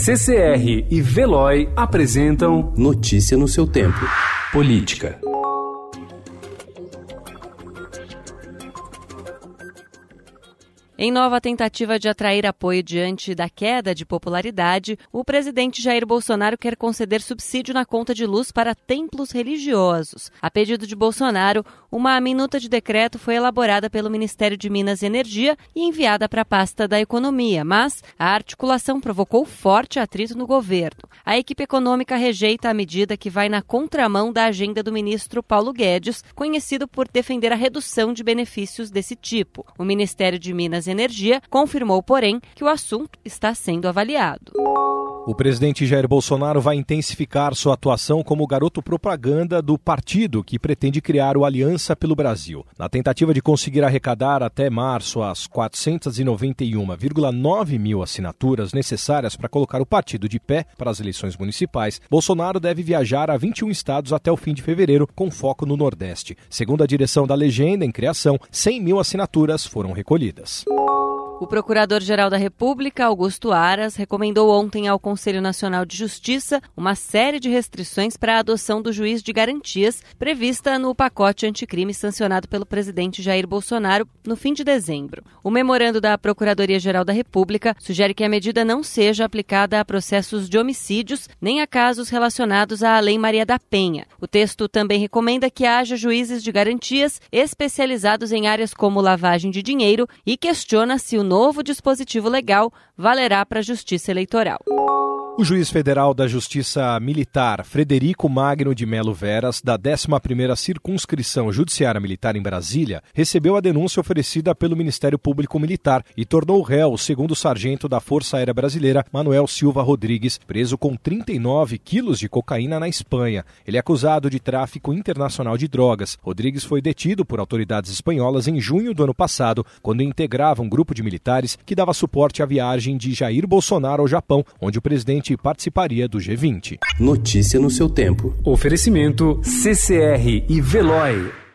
CCR e Veloy apresentam Notícia no seu tempo. Política. Em nova tentativa de atrair apoio diante da queda de popularidade, o presidente Jair Bolsonaro quer conceder subsídio na conta de luz para templos religiosos. A pedido de Bolsonaro, uma minuta de decreto foi elaborada pelo Ministério de Minas e Energia e enviada para a pasta da Economia, mas a articulação provocou forte atrito no governo. A equipe econômica rejeita a medida que vai na contramão da agenda do ministro Paulo Guedes, conhecido por defender a redução de benefícios desse tipo. O Ministério de Minas Energia confirmou, porém, que o assunto está sendo avaliado. O presidente Jair Bolsonaro vai intensificar sua atuação como garoto propaganda do partido que pretende criar o Aliança pelo Brasil. Na tentativa de conseguir arrecadar até março as 491,9 mil assinaturas necessárias para colocar o partido de pé para as eleições municipais, Bolsonaro deve viajar a 21 estados até o fim de fevereiro, com foco no Nordeste. Segundo a direção da legenda em criação, 100 mil assinaturas foram recolhidas. O Procurador-Geral da República, Augusto Aras, recomendou ontem ao Conselho Nacional de Justiça uma série de restrições para a adoção do juiz de garantias prevista no pacote anticrime sancionado pelo presidente Jair Bolsonaro no fim de dezembro. O memorando da Procuradoria-Geral da República sugere que a medida não seja aplicada a processos de homicídios nem a casos relacionados à Lei Maria da Penha. O texto também recomenda que haja juízes de garantias especializados em áreas como lavagem de dinheiro e questiona se o novo dispositivo legal valerá para a Justiça Eleitoral. O juiz federal da Justiça Militar, Frederico Magno de Melo Veras, da 11ª Circunscrição Judiciária Militar em Brasília, recebeu a denúncia oferecida pelo Ministério Público Militar e tornou réu o segundo sargento da Força Aérea Brasileira, Manuel Silva Rodrigues, preso com 39 quilos de cocaína na Espanha. Ele é acusado de tráfico internacional de drogas. Rodrigues foi detido por autoridades espanholas em junho do ano passado, quando integrava um grupo de militares que dava suporte à viagem de Jair Bolsonaro ao Japão, onde o presidente participaria do G20. Notícia no seu tempo. Oferecimento CCR e Veloy.